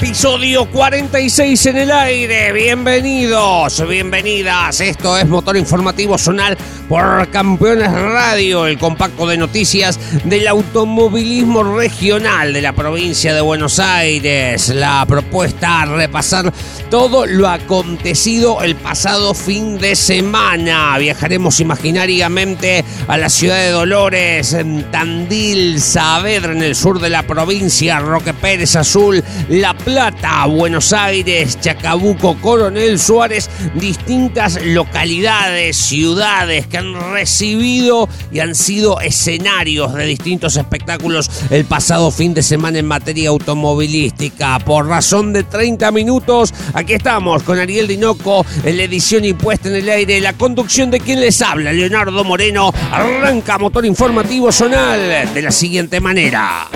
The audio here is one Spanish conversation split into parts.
Episodio 46 en el aire. Bienvenidos, bienvenidas. Esto es Motor Informativo Zonal por Campeones Radio, el compacto de noticias del automovilismo regional de la provincia de Buenos Aires. La propuesta a repasar todo lo acontecido el pasado fin de semana. Viajaremos imaginariamente a la ciudad de Dolores, en Tandil, Saavedra, en el sur de la provincia, Roque Pérez Azul, La Plata, Buenos Aires, Chacabuco, Coronel Suárez, distintas localidades, ciudades que han recibido y han sido escenarios de distintos espectáculos el pasado fin de semana en materia automovilística. Por razón de 30 minutos, aquí estamos con Ariel Dinoco en la edición impuesta en el aire, la conducción de quien les habla, Leonardo Moreno, arranca motor informativo zonal de la siguiente manera.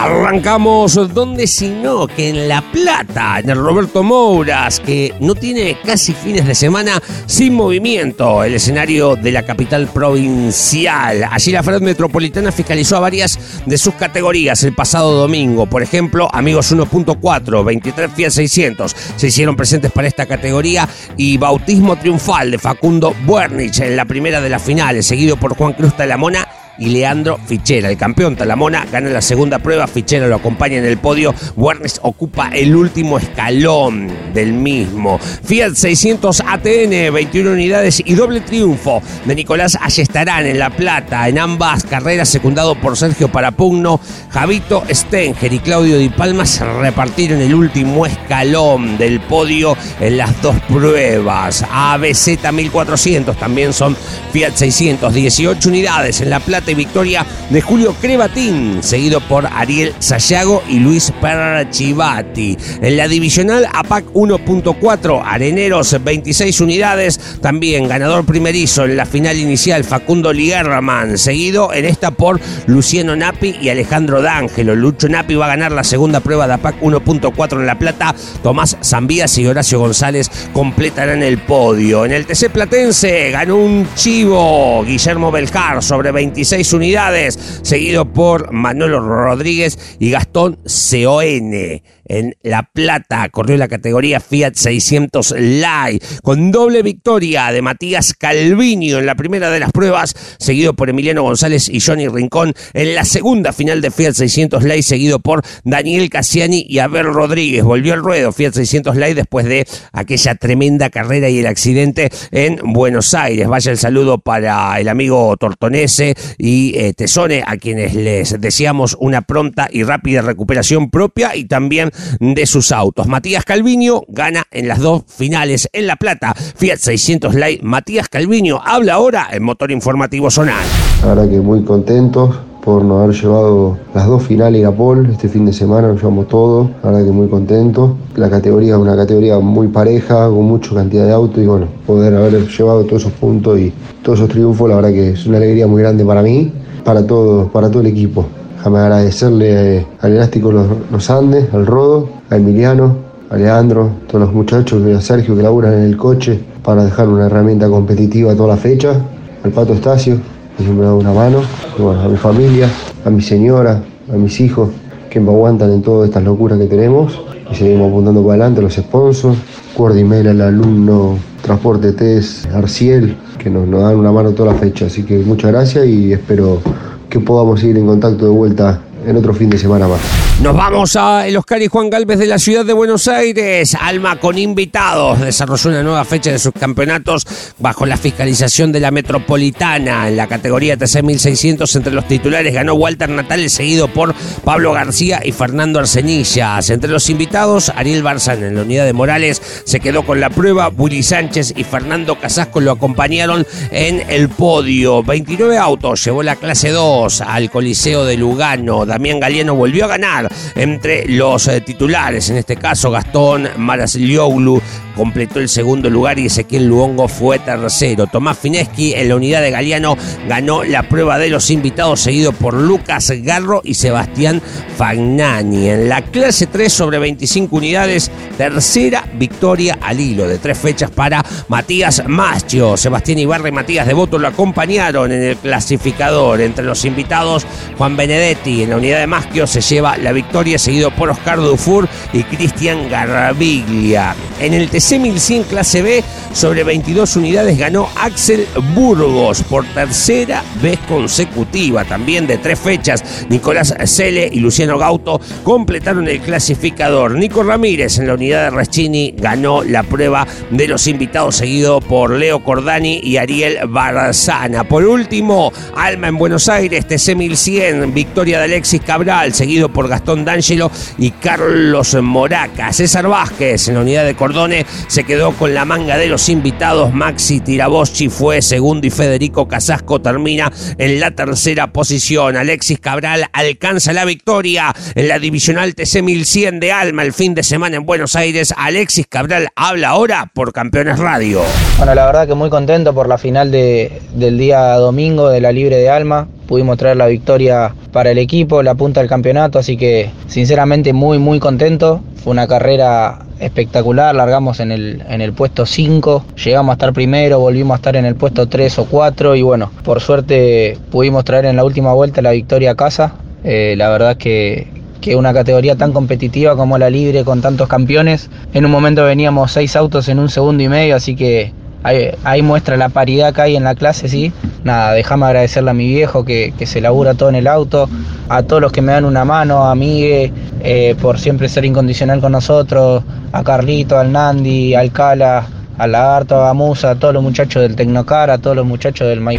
Arrancamos donde si no que en La Plata, en el Roberto Mouras, que no tiene casi fines de semana sin movimiento, el escenario de la capital provincial. Allí la Fred Metropolitana fiscalizó a varias de sus categorías el pasado domingo. Por ejemplo, Amigos 1.4, 23 Fiat 600 se hicieron presentes para esta categoría y Bautismo Triunfal de Facundo Buernich en la primera de las finales, seguido por Juan Cruz Talamona y Leandro Fichera. El campeón Talamona gana la segunda prueba, Fichera lo acompaña en el podio, Wernes ocupa el último escalón del mismo. Fiat 600 ATN, 21 unidades y doble triunfo de Nicolás Ayestarán en La Plata, en ambas carreras secundado por Sergio Parapugno, Javito Stenger y Claudio Di Palma se repartieron el último escalón del podio en las dos pruebas. ABZ 1400 también son Fiat 600, 18 unidades en La Plata victoria de Julio Crebatín, seguido por Ariel Sayago y Luis Perchivati. En la divisional APAC 1.4, Areneros 26 unidades, también ganador primerizo en la final inicial Facundo Liguerman, seguido en esta por Luciano Napi y Alejandro D'Angelo. Lucho Napi va a ganar la segunda prueba de APAC 1.4 en La Plata. Tomás Zambías y Horacio González completarán el podio. En el TC Platense ganó un chivo Guillermo Belcar sobre 26 unidades, seguido por Manolo Rodríguez y Gastón Coen. En La Plata corrió la categoría Fiat 600 Light con doble victoria de Matías Calviño en la primera de las pruebas, seguido por Emiliano González y Johnny Rincón en la segunda final de Fiat 600 Light, seguido por Daniel Cassiani y Abel Rodríguez. Volvió al ruedo Fiat 600 Light después de aquella tremenda carrera y el accidente en Buenos Aires. Vaya el saludo para el amigo Tortonese y eh, Tesone, a quienes les deseamos una pronta y rápida recuperación propia y también de sus autos. Matías Calviño gana en las dos finales en La Plata. Fiat 600 Light. Matías Calviño habla ahora en Motor Informativo Zonal. Verdad que muy contentos por no haber llevado las dos finales a Pol este fin de semana, nos llevamos todo, la verdad que muy contentos. La categoría es una categoría muy pareja, con mucha cantidad de autos y bueno, poder haber llevado todos esos puntos y todos esos triunfos, la verdad que es una alegría muy grande para mí, para todo, para todo el equipo. Déjame agradecerle al Elástico Los, los Andes, al Rodo, a Emiliano, a Leandro, a todos los muchachos, a Sergio que laburan en el coche para dejar una herramienta competitiva toda la fecha, al Pato Estacio, que siempre da una mano, y a mi familia, a mi señora, a mis hijos, que me aguantan en todas estas locuras que tenemos. Y seguimos apuntando para adelante, los sponsors, Cuordimel, el alumno, Transporte Test, Arciel, que nos, nos dan una mano toda la fecha. Así que muchas gracias y espero que podamos seguir en contacto de vuelta en otro fin de semana más. Nos vamos a Oscar y Juan Galvez de la ciudad de Buenos Aires. Alma con invitados. Desarrolló una nueva fecha de sus campeonatos bajo la fiscalización de la Metropolitana. En la categoría TC 1600 entre los titulares ganó Walter Natales seguido por Pablo García y Fernando Arcenillas. Entre los invitados, Ariel Barzán en la unidad de Morales se quedó con la prueba. Willy Sánchez y Fernando Casasco lo acompañaron en el podio. 29 autos llevó la clase 2 al Coliseo de Lugano. Damián Galeano volvió a ganar entre los eh, titulares, en este caso Gastón Maraslioglu completó el segundo lugar y Ezequiel Luongo fue tercero. Tomás Fineschi en la unidad de Galeano ganó la prueba de los invitados, seguido por Lucas Garro y Sebastián Fagnani. En la clase 3 sobre 25 unidades, tercera victoria al hilo de tres fechas para Matías Maschio. Sebastián Ibarra y Matías Devoto lo acompañaron en el clasificador. Entre los invitados, Juan Benedetti en la unidad de Maschio se lleva la victoria, seguido por Oscar Dufour y Cristian Garabiglia. En el C1100 clase B sobre 22 unidades ganó Axel Burgos por tercera vez consecutiva, también de tres fechas. Nicolás Cele y Luciano Gauto completaron el clasificador. Nico Ramírez en la unidad de Reschini ganó la prueba de los invitados, seguido por Leo Cordani y Ariel Barzana. Por último, Alma en Buenos Aires, TC1100, victoria de Alexis Cabral, seguido por Gastón D'Angelo y Carlos Moraca. César Vázquez en la unidad de Cordone se quedó con la manga de los invitados. Maxi Tiraboschi fue segundo y Federico Casasco termina en la tercera posición. Alexis Cabral alcanza la victoria en la divisional TC 1100 de Alma el fin de semana en Buenos Aires. Alexis Cabral habla ahora por Campeones Radio. Bueno, la verdad que muy contento por la final de, del día domingo de la Libre de Alma pudimos traer la victoria para el equipo, la punta del campeonato, así que sinceramente muy muy contento. Fue una carrera espectacular, largamos en el, en el puesto 5, llegamos a estar primero, volvimos a estar en el puesto 3 o 4 y bueno, por suerte pudimos traer en la última vuelta la victoria a casa. Eh, la verdad que, que una categoría tan competitiva como la libre con tantos campeones, en un momento veníamos 6 autos en un segundo y medio, así que Ahí, muestra la paridad que hay en la clase, sí. Nada, déjame agradecerle a mi viejo que, se labura todo en el auto, a todos los que me dan una mano, a Migue, eh, por siempre ser incondicional con nosotros, a Carlito, al Nandi, al Cala, a Lagarto, a Musa, a todos los muchachos del Tecnocar, a todos los muchachos del My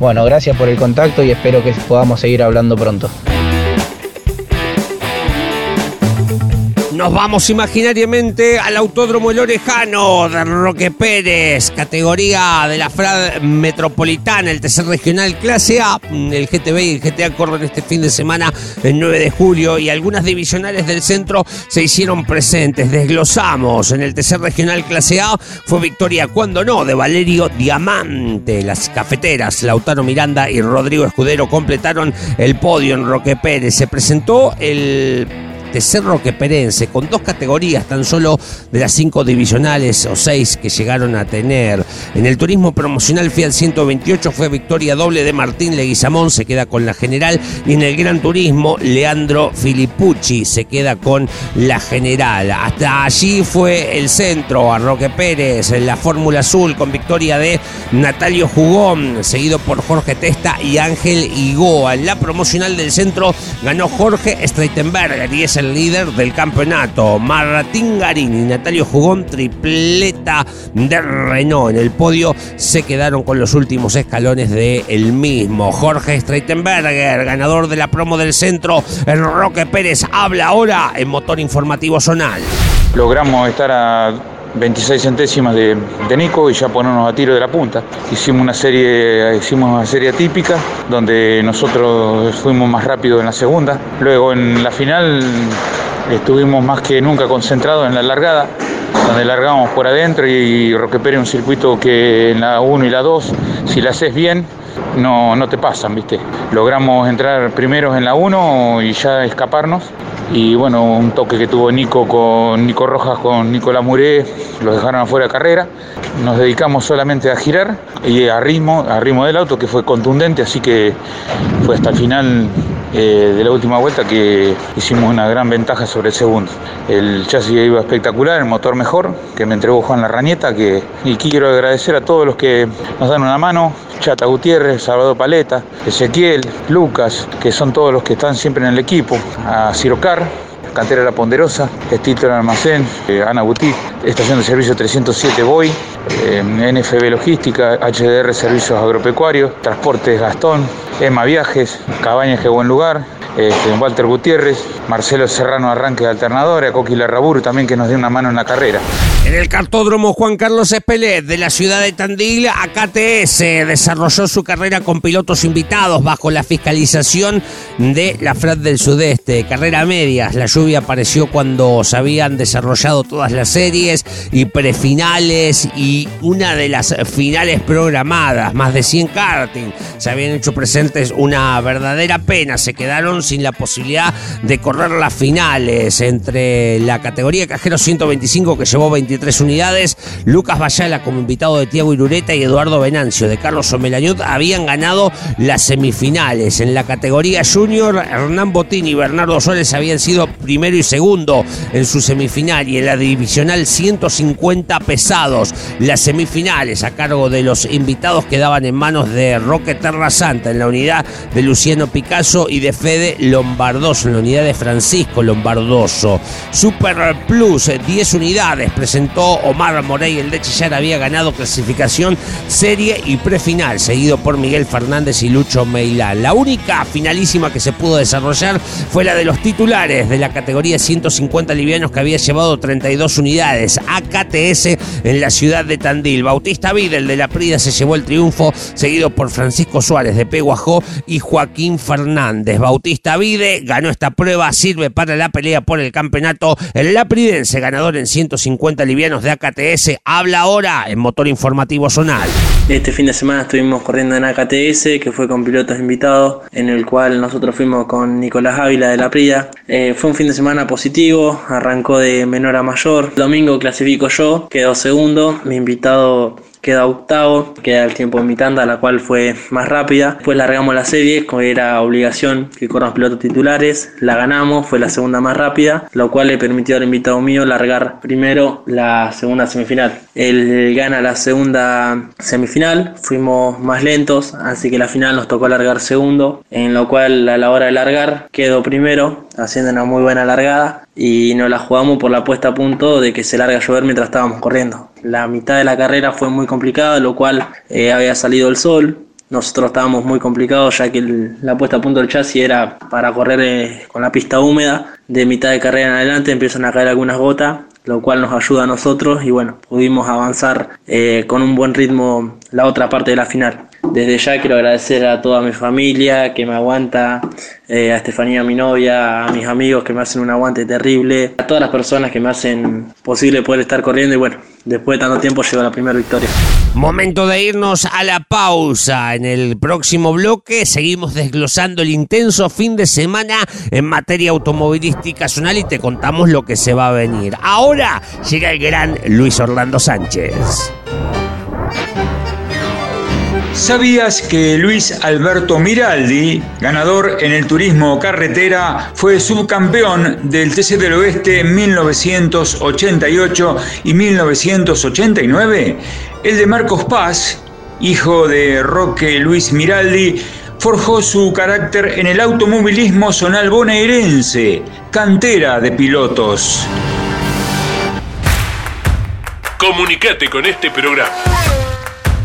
Bueno, gracias por el contacto y espero que podamos seguir hablando pronto. Nos vamos imaginariamente al Autódromo El Orejano de Roque Pérez, categoría de la FRAD Metropolitana, el tercer regional clase A. El GTB y el GTA corren este fin de semana, el 9 de julio, y algunas divisionales del centro se hicieron presentes. Desglosamos en el tercer regional clase A, fue victoria cuando no, de Valerio Diamante. Las cafeteras, Lautaro Miranda y Rodrigo Escudero completaron el podio en Roque Pérez. Se presentó el de Cerro Queperense, con dos categorías tan solo de las cinco divisionales o seis que llegaron a tener. En el turismo promocional Fiat 128 fue victoria doble de Martín Leguizamón, se queda con la general, y en el Gran Turismo Leandro Filippucci se queda con la general. Hasta allí fue el centro, a Roque Pérez, en la Fórmula Azul, con victoria de Natalio Jugón, seguido por Jorge Testa y Ángel Igoa. En la promocional del centro ganó Jorge Streitenberger y ese el líder del campeonato. Martín Garín y Natalio Jugón, tripleta de Renault. En el podio se quedaron con los últimos escalones del el mismo. Jorge Streitenberger, ganador de la promo del centro. El Roque Pérez habla ahora en Motor Informativo Zonal. Logramos estar a 26 centésimas de, Nico y ya ponernos a tiro de la punta. Hicimos una serie, hicimos una serie típica donde nosotros fuimos más rápido en la segunda. Luego en la final estuvimos más que nunca concentrados en la largada, donde largamos por adentro y Roque Pérez un circuito que en la 1 y la 2, si la haces bien, no, no te pasan, ¿viste? Logramos entrar primeros en la 1 y ya escaparnos y bueno, un toque que tuvo Nico con Nico Rojas con Nicolás Muré, los dejaron afuera de carrera. Nos dedicamos solamente a girar y a ritmo, a ritmo del auto que fue contundente, así que fue hasta el final eh, de la última vuelta que hicimos una gran ventaja sobre el segundo. El chasis iba espectacular, el motor mejor, que me entregó Juan Larrañeta, que y quiero agradecer a todos los que nos dan una mano, Chata Gutiérrez, Salvador Paleta, Ezequiel, Lucas, que son todos los que están siempre en el equipo, a Cirocar, Cantera La Ponderosa, Estito en Almacén, eh, Ana Butí, Estación de Servicio 307 Boy, eh, NFB Logística, HDR Servicios Agropecuarios, Transportes Gastón, EMA Viajes, Cabañas Que Buen Lugar, este, Walter Gutiérrez, Marcelo Serrano Arranque de Alternadora, Coqui Larraburu también que nos dio una mano en la carrera. En el cartódromo Juan Carlos Espelet de la ciudad de Tandil, AKTS desarrolló su carrera con pilotos invitados bajo la fiscalización de la FRAD del Sudeste. Carrera medias, la lluvia apareció cuando se habían desarrollado todas las series y prefinales y una de las finales programadas, más de 100 karting. Se habían hecho presentes una verdadera pena, se quedaron sin la posibilidad de correr las finales entre la categoría cajero 125 que llevó 23 unidades, Lucas Bayala como invitado de Tiago Irureta y Eduardo Venancio de Carlos Omelañut habían ganado las semifinales. En la categoría junior, Hernán Botín y Bernardo Suárez habían sido primero y segundo en su semifinal y en la divisional 150 pesados. Las semifinales a cargo de los invitados quedaban en manos de Roque Terra Santa en la unidad de Luciano Picasso y de Fede Lombardoso en la unidad de Francisco Lombardoso. Super Plus, 10 unidades, presentó Omar Morey, el de Chillar había ganado clasificación serie y prefinal, seguido por Miguel Fernández y Lucho Meilán. La única finalísima que se pudo desarrollar fue la de los titulares de la categoría 150 livianos que había llevado 32 unidades, AKTS en la ciudad de Tandil. Bautista Videl de la Prida se llevó el triunfo, seguido por Francisco Suárez de Peguajó y Joaquín Fernández. Bautista Vide ganó esta prueba, sirve para la pelea por el campeonato. El Lapridense, ganador en 150 livianos de AKTS, habla ahora en Motor Informativo Zonal. Este fin de semana estuvimos corriendo en AKTS, que fue con pilotos invitados, en el cual nosotros fuimos con Nicolás Ávila de la Prida. Eh, fue un fin de semana positivo, arrancó de menor a mayor. Domingo clasifico yo, quedó segundo. Mi invitado queda octavo, queda el tiempo en mi tanda, la cual fue más rápida. Después largamos la serie, era obligación que corran los pilotos titulares, la ganamos, fue la segunda más rápida, lo cual le permitió al invitado mío largar primero la segunda semifinal. Él gana la segunda semifinal, fuimos más lentos, así que la final nos tocó largar segundo, en lo cual a la hora de largar quedó primero, haciendo una muy buena largada y nos la jugamos por la puesta a punto de que se larga a llover mientras estábamos corriendo. La mitad de la carrera fue muy complicada, lo cual eh, había salido el sol. Nosotros estábamos muy complicados ya que la puesta a punto del chasis era para correr eh, con la pista húmeda. De mitad de carrera en adelante empiezan a caer algunas gotas, lo cual nos ayuda a nosotros y bueno, pudimos avanzar eh, con un buen ritmo la otra parte de la final. Desde ya quiero agradecer a toda mi familia que me aguanta, eh, a Estefanía, mi novia, a mis amigos que me hacen un aguante terrible, a todas las personas que me hacen posible poder estar corriendo y bueno, después de tanto tiempo llegó la primera victoria. Momento de irnos a la pausa. En el próximo bloque seguimos desglosando el intenso fin de semana en materia automovilística zonal y te contamos lo que se va a venir. Ahora llega el gran Luis Orlando Sánchez. ¿Sabías que Luis Alberto Miraldi, ganador en el turismo carretera, fue subcampeón del TC del Oeste en 1988 y 1989? El de Marcos Paz, hijo de Roque Luis Miraldi, forjó su carácter en el automovilismo zonal bonaerense, cantera de pilotos. Comunicate con este programa.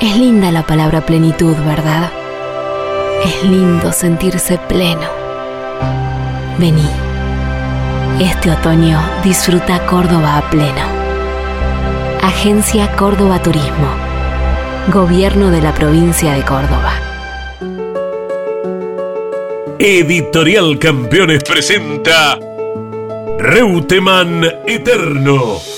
Es linda la palabra plenitud, ¿verdad? Es lindo sentirse pleno. Vení. Este otoño disfruta Córdoba a pleno. Agencia Córdoba Turismo. Gobierno de la provincia de Córdoba. Editorial Campeones presenta Reutemann Eterno.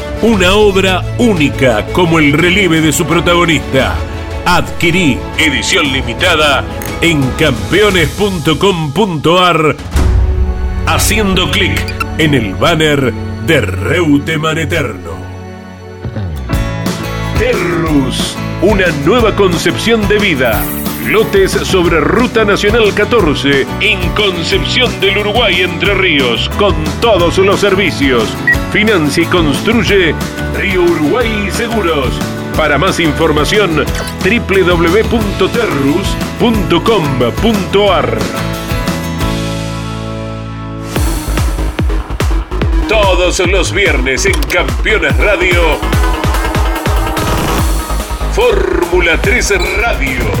una obra única como el relieve de su protagonista. Adquirí edición limitada en campeones.com.ar haciendo clic en el banner de Reutemann Eterno. Terrus, una nueva concepción de vida Lotes sobre Ruta Nacional 14 en Concepción del Uruguay Entre Ríos con todos los servicios. Financia y construye Río Uruguay Seguros. Para más información www.terrus.com.ar Todos los viernes en Campeones Radio. Fórmula 3 Radio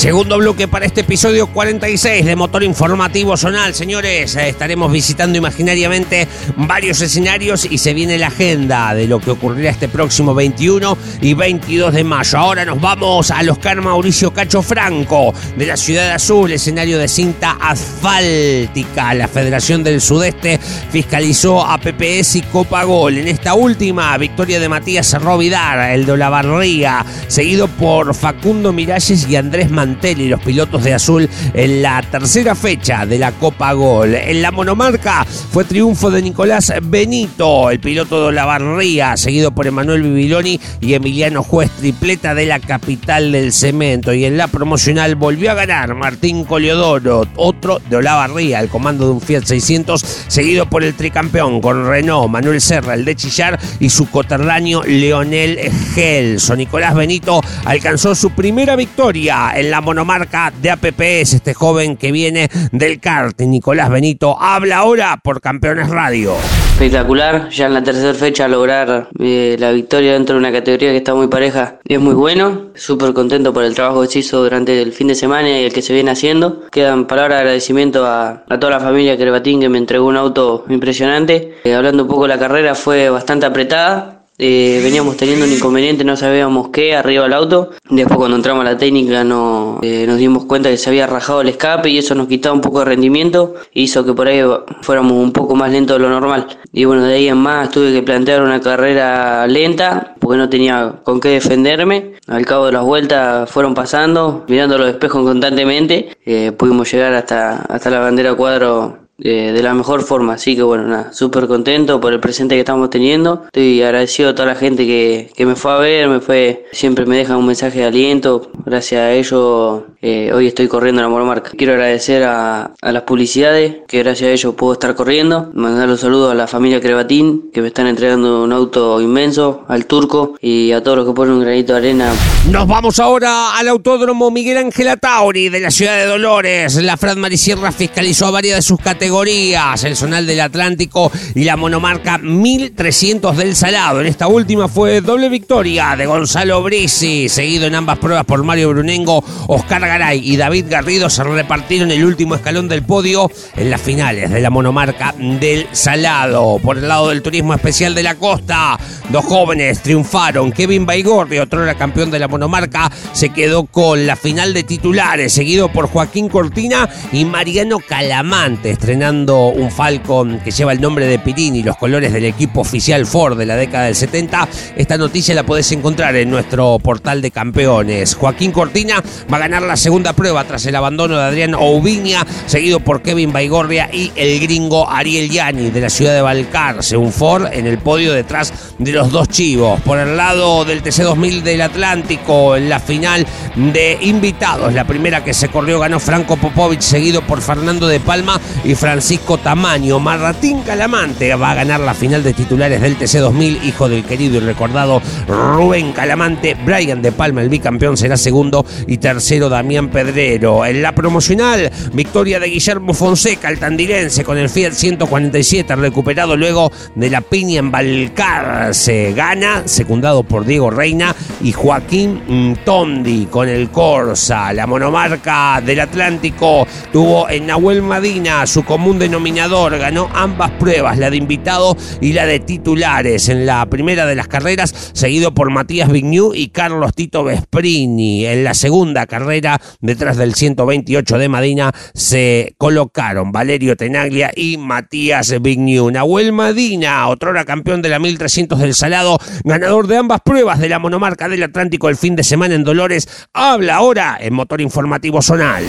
Segundo bloque para este episodio 46 de Motor Informativo Zonal. Señores, eh, estaremos visitando imaginariamente varios escenarios y se viene la agenda de lo que ocurrirá este próximo 21 y 22 de mayo. Ahora nos vamos al Oscar Mauricio Cacho Franco de la Ciudad Azul, escenario de cinta asfáltica. La Federación del Sudeste fiscalizó a PPS y Copa Gol. En esta última, victoria de Matías Rovidar, el de Olavarría, seguido por Facundo Miralles y Andrés Mantelli, los pilotos de azul, en la tercera fecha de la Copa Gol. En la monomarca fue triunfo de Nicolás Benito, el piloto de la Barría, seguido por Emanuel Bibiloni y Emiliano Juez, tripleta de la capital del cemento. Y en la promocional volvió a ganar Martín Coliodoro, otro de Olavarría, el comando de un Fiat 600, seguido por el tricampeón con Renault, Manuel Serra, el de Chillar y su coterráneo Leonel Gelso. Nicolás Benito alcanzó su primera victoria en la monomarca de APPS, este joven que viene del kart, Nicolás Benito, habla ahora por Campeones Radio. Espectacular, ya en la tercera fecha lograr eh, la victoria dentro de una categoría que está muy pareja es muy bueno, súper contento por el trabajo que se hizo durante el fin de semana y el que se viene haciendo. Quedan palabras de agradecimiento a, toda la familia Crebatín que me entregó un auto impresionante. Eh, hablando un poco de la carrera, fue bastante apretada, eh, veníamos teniendo un inconveniente, no sabíamos qué, arriba del auto. Después cuando entramos a la técnica no, eh, nos dimos cuenta que se había rajado el escape y eso nos quitaba un poco de rendimiento. Hizo que por ahí fuéramos un poco más lentos de lo normal. Y bueno, de ahí en más tuve que plantear una carrera lenta porque no tenía con qué defenderme. Al cabo de las vueltas fueron pasando, mirando los espejos constantemente. Eh, pudimos llegar hasta, hasta la bandera cuadro eh, de la mejor forma. Así que bueno, nada, súper contento por el presente que estamos teniendo. Estoy agradecido a toda la gente que, que me fue a ver, me fue, siempre me dejan un mensaje de aliento. Gracias a ellos eh, hoy estoy corriendo en la monomarca. Quiero agradecer a, las publicidades, que gracias a ellos puedo estar corriendo. Mandar los saludos a la familia Crebatín, que me están entregando un auto inmenso, al turco y a todos los que ponen un granito de arena. Nos vamos ahora al Autódromo Miguel Ángel Atauri de la ciudad de Dolores. La Fran Marisierra fiscalizó varias de sus categorías el Zonal del Atlántico y la monomarca 1300 del Salado. En esta última fue doble victoria de Gonzalo Brisi, seguido en ambas pruebas por Mario Brunengo, Oscar Y David Garrido se repartieron el último escalón del podio en las finales de la monomarca del Salado. Por el lado del turismo especial de la costa, dos jóvenes triunfaron. Kevin Baigorri, otro era campeón de la monomarca, se quedó con la final de titulares, seguido por Joaquín Cortina y Mariano Calamante, un Falcon que lleva el nombre de Pirini los colores del equipo oficial Ford de la década del 70. Esta noticia la podés encontrar en nuestro portal de campeones. Joaquín Cortina va a ganar la segunda prueba tras el abandono de Adrián Oubiña, seguido por Kevin Baigorria y el gringo Ariel Yani de la ciudad de Balcarce. Un Ford en el podio detrás de los dos chivos. Por el lado del TC2000 del Atlántico, en la final de invitados, la primera que se corrió ganó Franco Popovich, seguido por Fernando de Palma y Francisco Tamaño. Marratín Calamante va a ganar la final de titulares del TC2000, hijo del querido y recordado Rubén Calamante. Brian de Palma, el bicampeón, será segundo y tercero Damián Pedrero. En la promocional, victoria de Guillermo Fonseca, el tandilense, con el Fiat 147, recuperado luego de la piña en Balcarce. Gana, secundado por Diego Reina y Joaquín Tondi con el Corsa. La monomarca del Atlántico tuvo en Nahuel Madina su común denominador. Ganó ambas pruebas, la de invitado y la de titulares. En la primera de las carreras, seguido por Matías Vignew y Carlos Tito Vesprini. En la segunda carrera, detrás del 128 de Madina, se colocaron Valerio Tenaglia y Matías Vignew. Nahuel Madina, otrora campeón de la 1300 del Salado, ganador de ambas pruebas de la monomarca del Atlántico el fin de semana en Dolores, habla ahora en Motor Informativo Zonal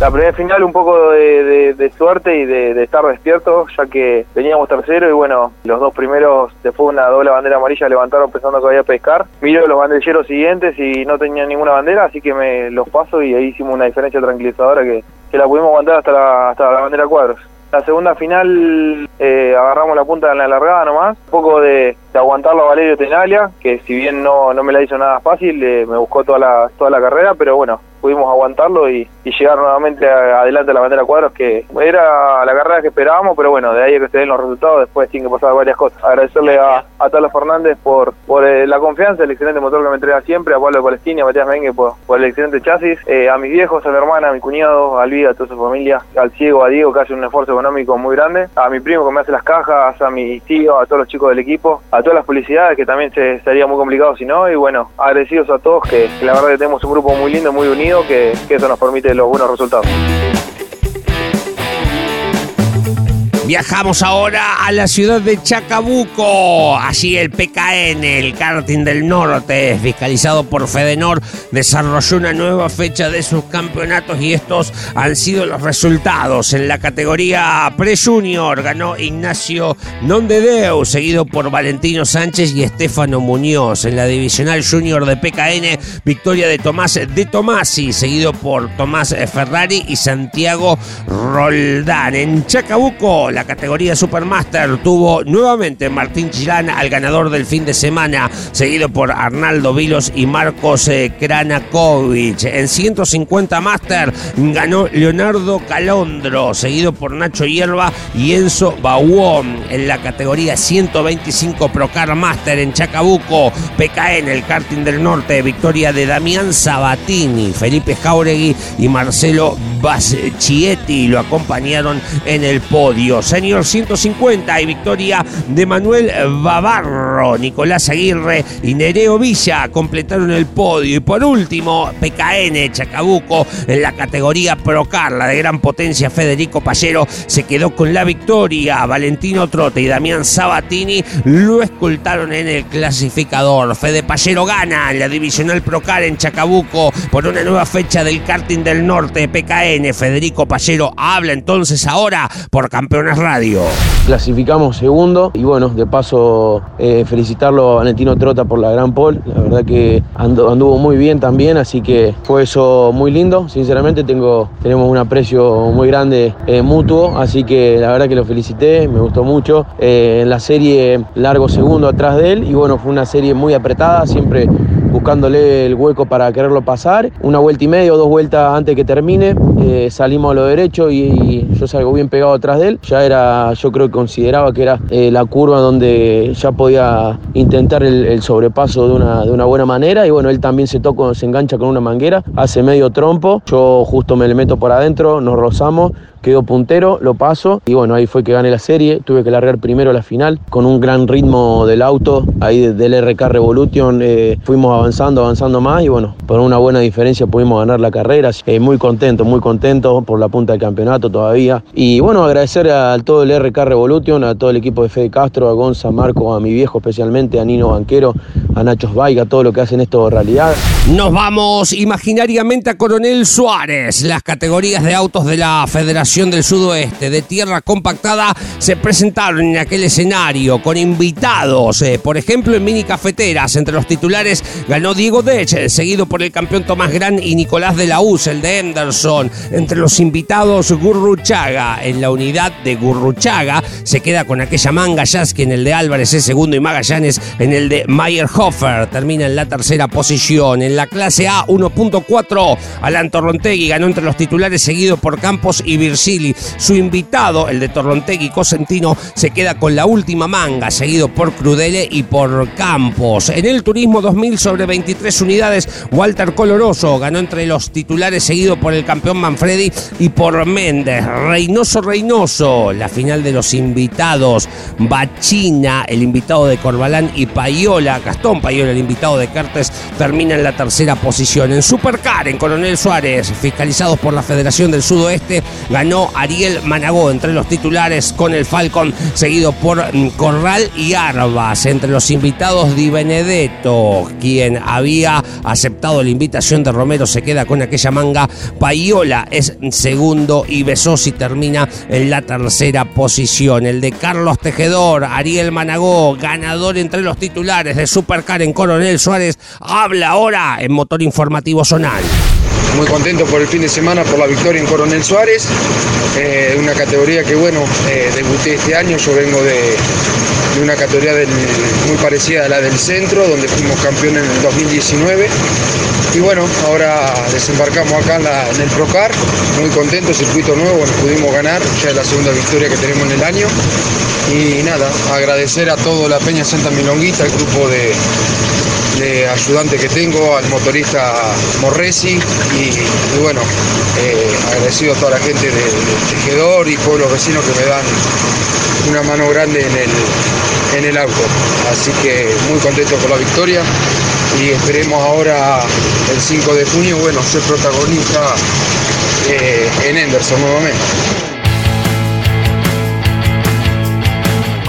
la primera final un poco de, suerte y de, estar despierto, ya que teníamos tercero y bueno, los dos primeros después de una doble bandera amarilla levantaron pensando que había pescar. Miro los banderilleros siguientes y no tenían ninguna bandera, así que me los paso y ahí hicimos una diferencia tranquilizadora que, que la pudimos aguantar hasta la, hasta la bandera cuadros. La segunda final eh, agarramos la punta en la largada nomás, un poco de, aguantarlo a Valerio Tenalia, que si bien no, no me la hizo nada fácil, eh, me buscó toda la, toda la carrera, pero bueno, pudimos aguantarlo y, llegar nuevamente adelante a la bandera cuadros, que era la carrera que esperábamos, pero bueno, de ahí a que se den los resultados, después tienen que pasar varias cosas. Agradecerle a, a Talo Fernández por, por eh, la confianza, el excelente motor que me entrega siempre, a Pablo de Palestina, a Matías Mengue por, el excelente chasis, eh, a mis viejos, a mi hermana, a mi cuñado, a Alvida, a toda su familia, al ciego, a Diego, que hace un esfuerzo económico muy grande, a mi primo que me hace las cajas, a mi tío, a todos los chicos del equipo, a todas las publicidades que también se, sería muy complicado si no, y bueno, agradecidos a todos que, que la verdad que tenemos un grupo muy lindo, muy unido, que eso nos permite los buenos resultados. Viajamos ahora a la ciudad de Chacabuco. Allí el PKN, el karting del norte, fiscalizado por Fedenor, desarrolló una nueva fecha de sus campeonatos y estos han sido los resultados. En la categoría Pre-Junior ganó Ignacio Nondedeu, seguido por Valentino Sánchez y Estefano Muñoz. En la divisional Junior de PKN, victoria de Tomás de Tomasi, seguido por Tomás Ferrari y Santiago Roldán. En Chacabuco, la categoría Supermaster tuvo nuevamente Martín Chilán al ganador del fin de semana, seguido por Arnaldo Vilos y Marcos eh, Kranakovic. En 150 Master ganó Leonardo Calondro, seguido por Nacho Hierba y Enzo Bauón. En la categoría 125 Procar Master en Chacabuco, PKN, el karting del norte, victoria de Damián Sabatini, Felipe Jauregui y Marcelo Baschietti lo acompañaron en el podio. Señor 150 y victoria de Manuel Bavarro, Nicolás Aguirre y Nereo Villa completaron el podio. Y por último, PKN Chacabuco en la categoría Procar, la de gran potencia Federico Pallero se quedó con la victoria. Valentino Trote y Damián Sabatini lo escoltaron en el clasificador. Fede Pallero gana en la divisional Procar en Chacabuco por una nueva fecha del karting del norte. PKN Federico Pallero habla entonces ahora por campeones Radio. Clasificamos segundo y bueno, de paso eh, felicitarlo a Valentino Trota por la gran pole. La verdad que anduvo muy bien también, así que fue eso muy lindo. Sinceramente tengo, tenemos un aprecio muy grande eh, mutuo, así que la verdad que lo felicité, me gustó mucho. Eh, en la serie largo segundo atrás de él y bueno, fue una serie muy apretada, siempre buscándole el hueco para quererlo pasar. Una vuelta y media o dos vueltas antes que termine, eh, salimos a lo derecho y, yo salgo bien pegado atrás de él. Ya era, yo creo que consideraba que era eh, la curva donde ya podía intentar el, sobrepaso de una, de una buena manera. Y bueno, él también se toca, se engancha con una manguera, hace medio trompo. Yo justo me le meto por adentro, nos rozamos quedó puntero, lo paso y bueno, ahí fue que gané la serie, tuve que largar primero la final con un gran ritmo del auto, ahí del RK Revolution eh, fuimos avanzando, avanzando más y bueno, por una buena diferencia pudimos ganar la carrera. muy contento, muy contento por la punta del campeonato todavía. Y bueno, agradecer a, todo el RK Revolution, a todo el equipo de Fede Castro, a Gonza, Marco, a mi viejo especialmente, a Nino Banquero, a Nachos Vaiga, todo lo que hacen esto realidad. Nos vamos imaginariamente a Coronel Suárez. Las categorías de autos de la Federación del Sudoeste de Tierra Compactada se presentaron en aquel escenario con invitados. Eh, por ejemplo, en mini cafeteras, entre los titulares ganó Diego Dech, seguido por el campeón Tomás Gran y Nicolás de la US, el de Henderson. Entre los invitados, Gurruchaga. En la unidad de Gurruchaga se queda con aquella manga Jasky en el de Álvarez es segundo y Magallanes en el de Mayerhofer. Termina en la tercera posición. En la clase A 1.4, Alan Torrontegui ganó entre los titulares seguido por Campos y Virgili. Su invitado, el de Torrontegui Cosentino, se queda con la última manga, seguido por Crudele y por Campos. En el Turismo 2000 sobre 23 unidades, Walter Coloroso ganó entre los titulares seguido por el campeón Manfredi y por Méndez. Reynoso Reynoso, la final de los invitados. Bachina, el invitado de Corbalán y Payola, Gastón Payola, el invitado de Cartes, termina en la tercera posición. En Supercar, en Coronel Suárez, fiscalizados por la Federación del Sudoeste, ganó Ariel Managó entre los titulares con el Falcon, seguido por mm, Corral y Arbas. Entre los invitados, Di Benedetto, quien había aceptado la invitación de Romero, se queda con aquella manga. Payola es segundo y Besosi termina en la tercera posición. El de Carlos Tejedor, Ariel Managó, ganador entre los titulares de Supercar en Coronel Suárez, habla ahora en Motor Informativo Zonal. Muy contento por el fin de semana, por la victoria en Coronel Suárez, eh, una categoría que bueno, eh, debuté este año, yo vengo de, una categoría muy parecida a la del centro, donde fuimos campeones en el 2019. Y bueno, ahora desembarcamos acá en, el Procar, muy contentos, circuito nuevo, nos pudimos ganar, ya es la segunda victoria que tenemos en el año. Y nada, agradecer a todo la Peña Santa Milonguita, el grupo de, de ayudante que tengo, al motorista Morresi y, bueno, eh, agradecido a toda la gente de, Tejedor y pueblos vecinos que me dan una mano grande en el, en el auto. Así que muy contento con la victoria y esperemos ahora el 5 de junio, bueno, ser protagonista eh, en Henderson nuevamente.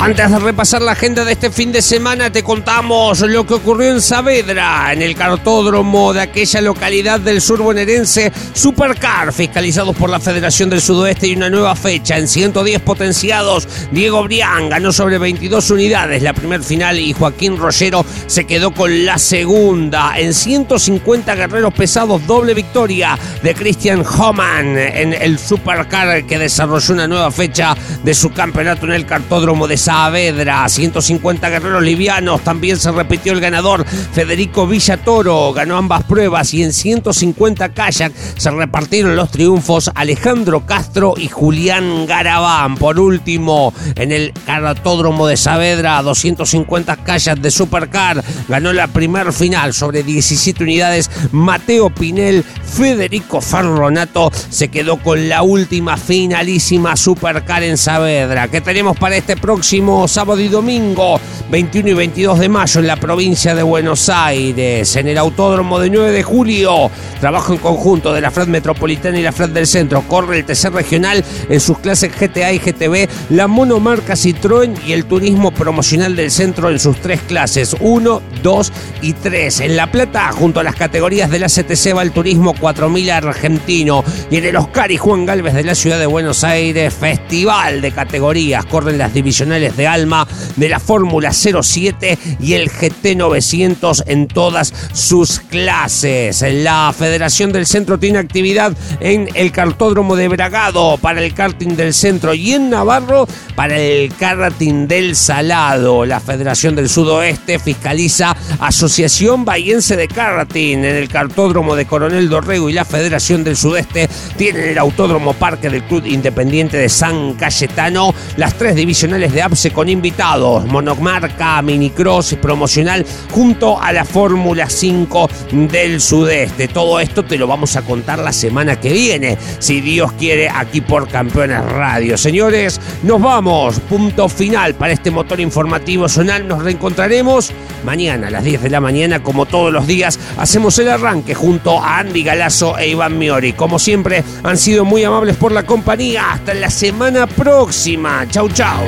Antes de repasar la agenda de este fin de semana, te contamos lo que ocurrió en Saavedra, en el cartódromo de aquella localidad del sur bonaerense, Supercar, fiscalizados por la Federación del Sudoeste y una nueva fecha en 110 potenciados. Diego Brián ganó sobre 22 unidades la primer final y Joaquín Rollero se quedó con la segunda. En 150 guerreros pesados, doble victoria de Christian Homan en el Supercar que desarrolló una nueva fecha de su campeonato en el cartódromo de Saavedra. Saavedra, 150 guerreros livianos, también se repitió el ganador Federico Villatoro, ganó ambas pruebas y en 150 kayak se repartieron los triunfos Alejandro Castro y Julián Garabán. Por último, en el cartódromo de Saavedra, 250 kayak de Supercar, ganó la primer final sobre 17 unidades Mateo Pinel, Federico Ferronato se quedó con la última finalísima Supercar en Saavedra. ¿Qué tenemos para este próximo? Sábado y domingo, 21 y 22 de mayo en la provincia de Buenos Aires, en el Autódromo de 9 de julio. Trabajo en conjunto de la FRAD Metropolitana y la FRAD del Centro. Corre el TC Regional en sus clases GTA y GTB, la monomarca Citroën y el turismo promocional del centro en sus tres clases, 1, 2 y 3. En La Plata, junto a las categorías de la CTC va el turismo 4000 argentino y en el Oscar y Juan Galvez de la ciudad de Buenos Aires, festival de categorías. Corren las divisionales de Alma, de la Fórmula 07 y el GT900 en todas sus clases. La Federación del Centro tiene actividad en el cartódromo de Bragado para el karting del centro y en Navarro para el karting del Salado. La Federación del Sudoeste fiscaliza Asociación Bahiense de Karting en el cartódromo de Coronel Dorrego y la Federación del Sudeste tienen el Autódromo Parque del Club Independiente de San Cayetano. Las tres divisionales de Con invitados, monomarca, minicross promocional junto a la Fórmula 5 del Sudeste. Todo esto te lo vamos a contar la semana que viene, si Dios quiere, aquí por Campeones Radio. Señores, nos vamos. Punto final para este motor informativo zonal. Nos reencontraremos mañana a las 10 de la mañana, como todos los días. Hacemos el arranque junto a Andy Galazo e Iván Miori. Como siempre, han sido muy amables por la compañía. Hasta la semana próxima. Chau, chau.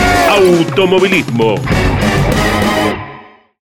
automovilismo.